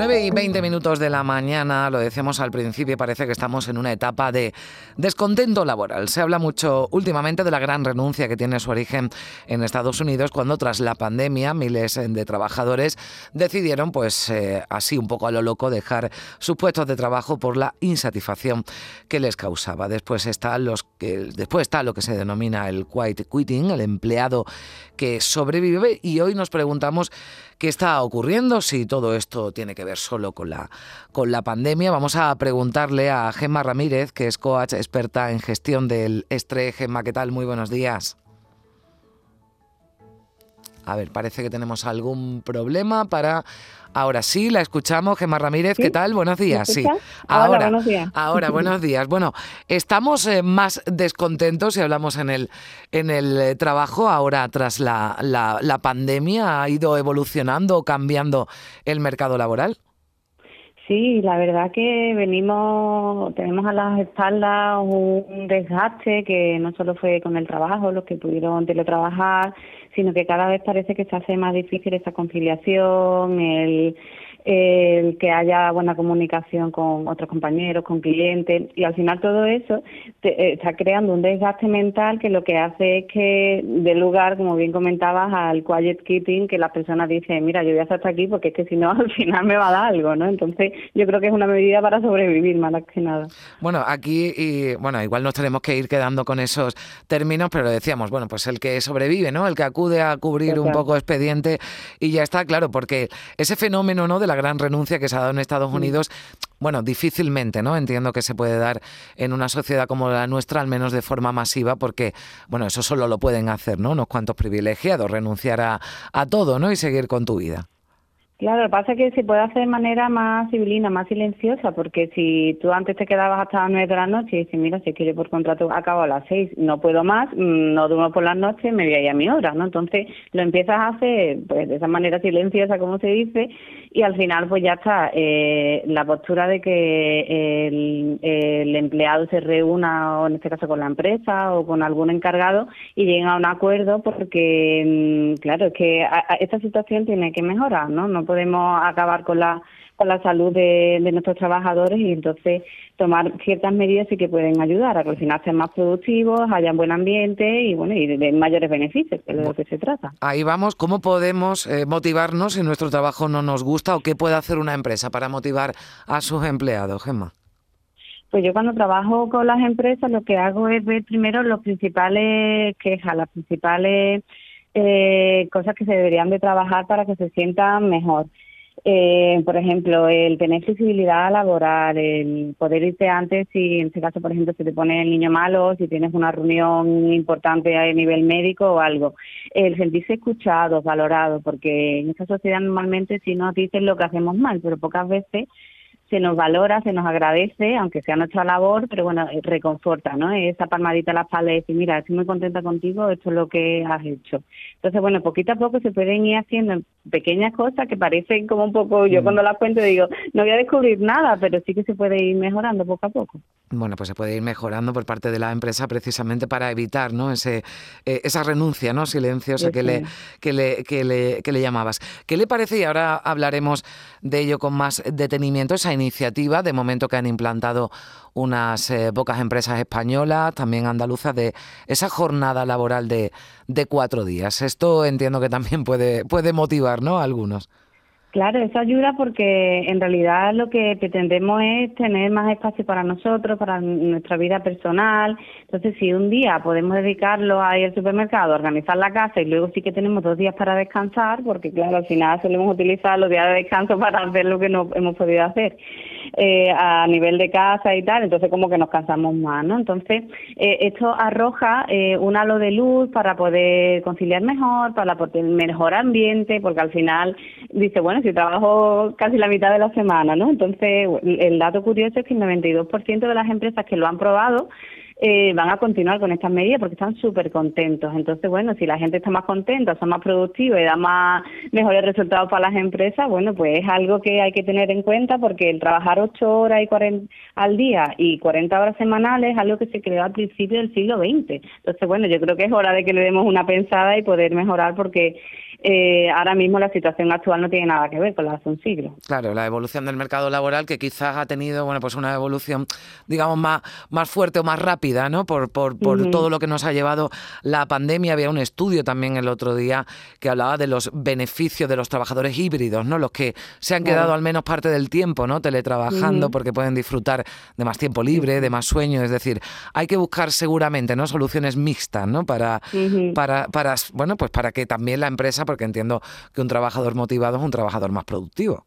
9 y 20 minutos de la mañana, lo decíamos al principio, parece que estamos en una etapa de descontento laboral. Se habla mucho últimamente de la gran renuncia que tiene su origen en Estados Unidos cuando tras la pandemia miles de trabajadores decidieron, pues eh, así un poco a lo loco, dejar sus puestos de trabajo por la insatisfacción que les causaba. Después está, los después está lo que se denomina el quiet quitting, el empleado que sobrevive y hoy nos preguntamos qué está ocurriendo, si todo esto tiene que ver solo con la, con la pandemia. Vamos a preguntarle a Gemma Ramírez, que es coach experta en gestión del estrés. Gemma, ¿qué tal? Muy buenos días. A ver, parece que tenemos algún problema para Ahora sí, la escuchamos. Gemma Ramírez, ¿qué tal? Buenos días. Sí. Ahora, buenos días. Ahora, buenos días. Bueno, estamos eh, más descontentos si hablamos en el, en el eh, trabajo ahora tras la, la, la pandemia. ¿Ha ido evolucionando o cambiando el mercado laboral? Sí, la verdad que venimos, tenemos a las espaldas un desgaste que no solo fue con el trabajo, los que pudieron teletrabajar, sino que cada vez parece que se hace más difícil esa conciliación, el el que haya buena comunicación con otros compañeros, con clientes, y al final todo eso eh, está creando un desgaste mental que lo que hace es que dé lugar, como bien comentabas, al quiet keeping, que las personas dicen, mira, yo voy a estar hasta aquí porque es que si no, al final me va a dar algo, ¿no? Entonces, yo creo que es una medida para sobrevivir, más que nada. Bueno, aquí, y, bueno, igual nos tenemos que ir quedando con esos términos, pero decíamos, bueno, pues el que sobrevive, ¿no? El que acude a cubrir un poco expediente y ya está, claro, porque ese fenómeno, ¿no? De la gran renuncia que se ha dado en Estados Unidos, bueno, difícilmente, ¿no? Entiendo que se puede dar en una sociedad como la nuestra, al menos de forma masiva, porque, bueno, eso solo lo pueden hacer, ¿no? Unos cuantos privilegiados, renunciar a, a todo, ¿no? Y seguir con tu vida. Claro, lo que pasa es que se puede hacer de manera más civilina, más silenciosa, porque si tú antes te quedabas hasta las nueve de la noche y dices, mira, si quiero por contrato acabo a las seis, no puedo más, mm, no duermo por las noches, me voy a ir a mi hora, ¿no? Entonces lo empiezas a hacer pues de esa manera silenciosa, como se dice, y al final pues ya está eh, la postura de que el, empleado se reúna, o en este caso con la empresa o con algún encargado, y lleguen a un acuerdo, porque, mm, claro, es que esta situación tiene que mejorar. No podemos acabar con la con la salud de, nuestros trabajadores y entonces tomar ciertas medidas sí que pueden ayudar a que al final sean más productivos, haya un buen ambiente y bueno y de, mayores beneficios, que es de lo que se trata. Ahí vamos, ¿cómo podemos eh, motivarnos si nuestro trabajo no nos gusta o qué puede hacer una empresa para motivar a sus empleados, Gemma? Pues yo cuando trabajo con las empresas lo que hago es ver primero los principales quejas, las principales eh, cosas que se deberían de trabajar para que se sientan mejor. Eh, por ejemplo, el tener flexibilidad laboral, el poder irte antes si en este caso, por ejemplo, se te pone el niño malo, si tienes una reunión importante a nivel médico o algo, el sentirse escuchado, valorado, porque en esta sociedad normalmente si nos dicen lo que hacemos mal, pero pocas veces se nos valora, se nos agradece, aunque sea nuestra labor, pero bueno, eh, reconforta, ¿no? Esa palmadita a la espalda y decir, mira, estoy muy contenta contigo, esto es lo que has hecho. Entonces, bueno, poquito a poco se pueden ir haciendo pequeñas cosas que parecen como un poco, yo mm. cuando las cuento digo, no voy a descubrir nada, pero sí que se puede ir mejorando poco a poco. Bueno, pues se puede ir mejorando por parte de la empresa precisamente para evitar, ¿no? Ese, eh, esa renuncia, ¿no? Silenciosa que, le, que, le, que, le, que le llamabas. ¿Qué le parece? Y ahora hablaremos de ello con más detenimiento, esa iniciativa, de momento que han implantado unas eh, pocas empresas españolas, también andaluzas, de esa jornada laboral de, de cuatro días. Esto entiendo que también puede, puede motivar ¿no? a algunos. Claro, eso ayuda porque en realidad lo que pretendemos es tener más espacio para nosotros, para nuestra vida personal. Entonces, si un día podemos dedicarlo a ir al supermercado, a organizar la casa y luego sí que tenemos dos días para descansar, porque claro, al final solemos utilizar los días de descanso para hacer lo que no hemos podido hacer eh, a nivel de casa y tal, entonces como que nos cansamos más, ¿no? Entonces, eh, esto arroja eh, un halo de luz para poder conciliar mejor, para poder mejor ambiente, porque al final dice, bueno, si trabajo casi la mitad de la semana, ¿no? Entonces, el dato curioso es que el 92% de las empresas que lo han probado eh, van a continuar con estas medidas porque están súper contentos. Entonces, bueno, si la gente está más contenta, son más productivos y da más mejores resultados para las empresas, bueno, pues es algo que hay que tener en cuenta porque el trabajar ocho horas y 40 al día y 40 horas semanales es algo que se creó al principio del siglo XX. Entonces, bueno, yo creo que es hora de que le demos una pensada y poder mejorar porque eh, ahora mismo la situación actual no tiene nada que ver con la hace un siglo. Claro, la evolución del mercado laboral que quizás ha tenido, bueno, pues una evolución, digamos, más, más fuerte o más rápida, ¿no? Por, por, por todo lo que nos ha llevado la pandemia. Había un estudio también el otro día que hablaba de los beneficios de los trabajadores híbridos, ¿no? Los que se han quedado al menos parte del tiempo, ¿no? Teletrabajando porque pueden disfrutar de más tiempo libre, de más sueño. Es decir, hay que buscar seguramente, ¿no? Soluciones mixtas, ¿no? Para, para, para, bueno, pues para que también la empresa porque entiendo que un trabajador motivado es un trabajador más productivo.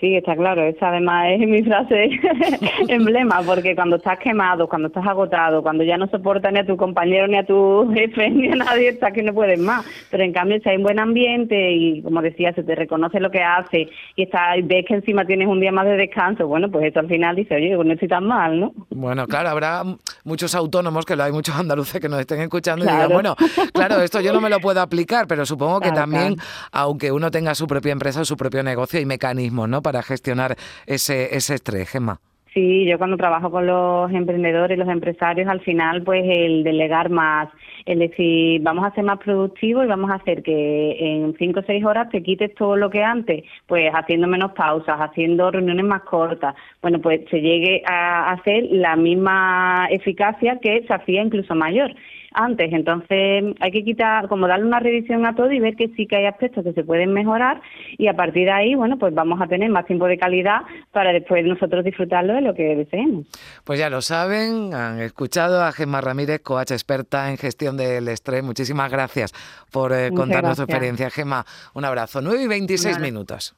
Sí, está claro. Esa además es mi frase emblema, porque cuando estás quemado, cuando estás agotado, cuando ya no soportas ni a tu compañero, ni a tu jefe, ni a nadie, estás que no puedes más. Pero en cambio, si hay un buen ambiente y, como decía, se te reconoce lo que hace y está, ves que encima tienes un día más de descanso, bueno, pues eso al final dice, oye, no estoy tan mal, ¿no? Bueno, claro, habrá muchos autónomos, que lo hay muchos andaluces que nos estén escuchando y digan, bueno, claro, esto yo no me lo puedo aplicar, pero supongo que también, aunque uno tenga su propia empresa o su propio negocio, hay mecanismos, ¿no? Para gestionar ese, ese estrés, Gemma. Sí, yo cuando trabajo con los emprendedores, los empresarios, al final, pues el delegar más, el decir, vamos a ser más productivos y vamos a hacer que en cinco o seis horas te quites todo lo que antes, pues haciendo menos pausas, haciendo reuniones más cortas, bueno, pues se llegue a hacer la misma eficacia que se hacía incluso mayor antes. Entonces hay que quitar, como darle una revisión a todo y ver que sí que hay aspectos que se pueden mejorar y a partir de ahí, bueno, pues vamos a tener más tiempo de calidad para después nosotros disfrutarlo de lo que deseemos. Pues ya lo saben, han escuchado a Gemma Ramírez, coach experta en gestión del estrés. Muchísimas gracias por eh, contarnos su experiencia. Gemma, un abrazo. 9 y 26 minutos.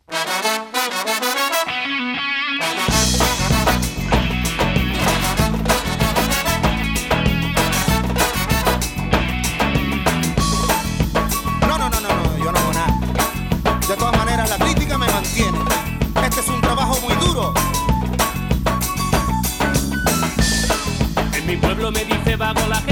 me dice vago la gente.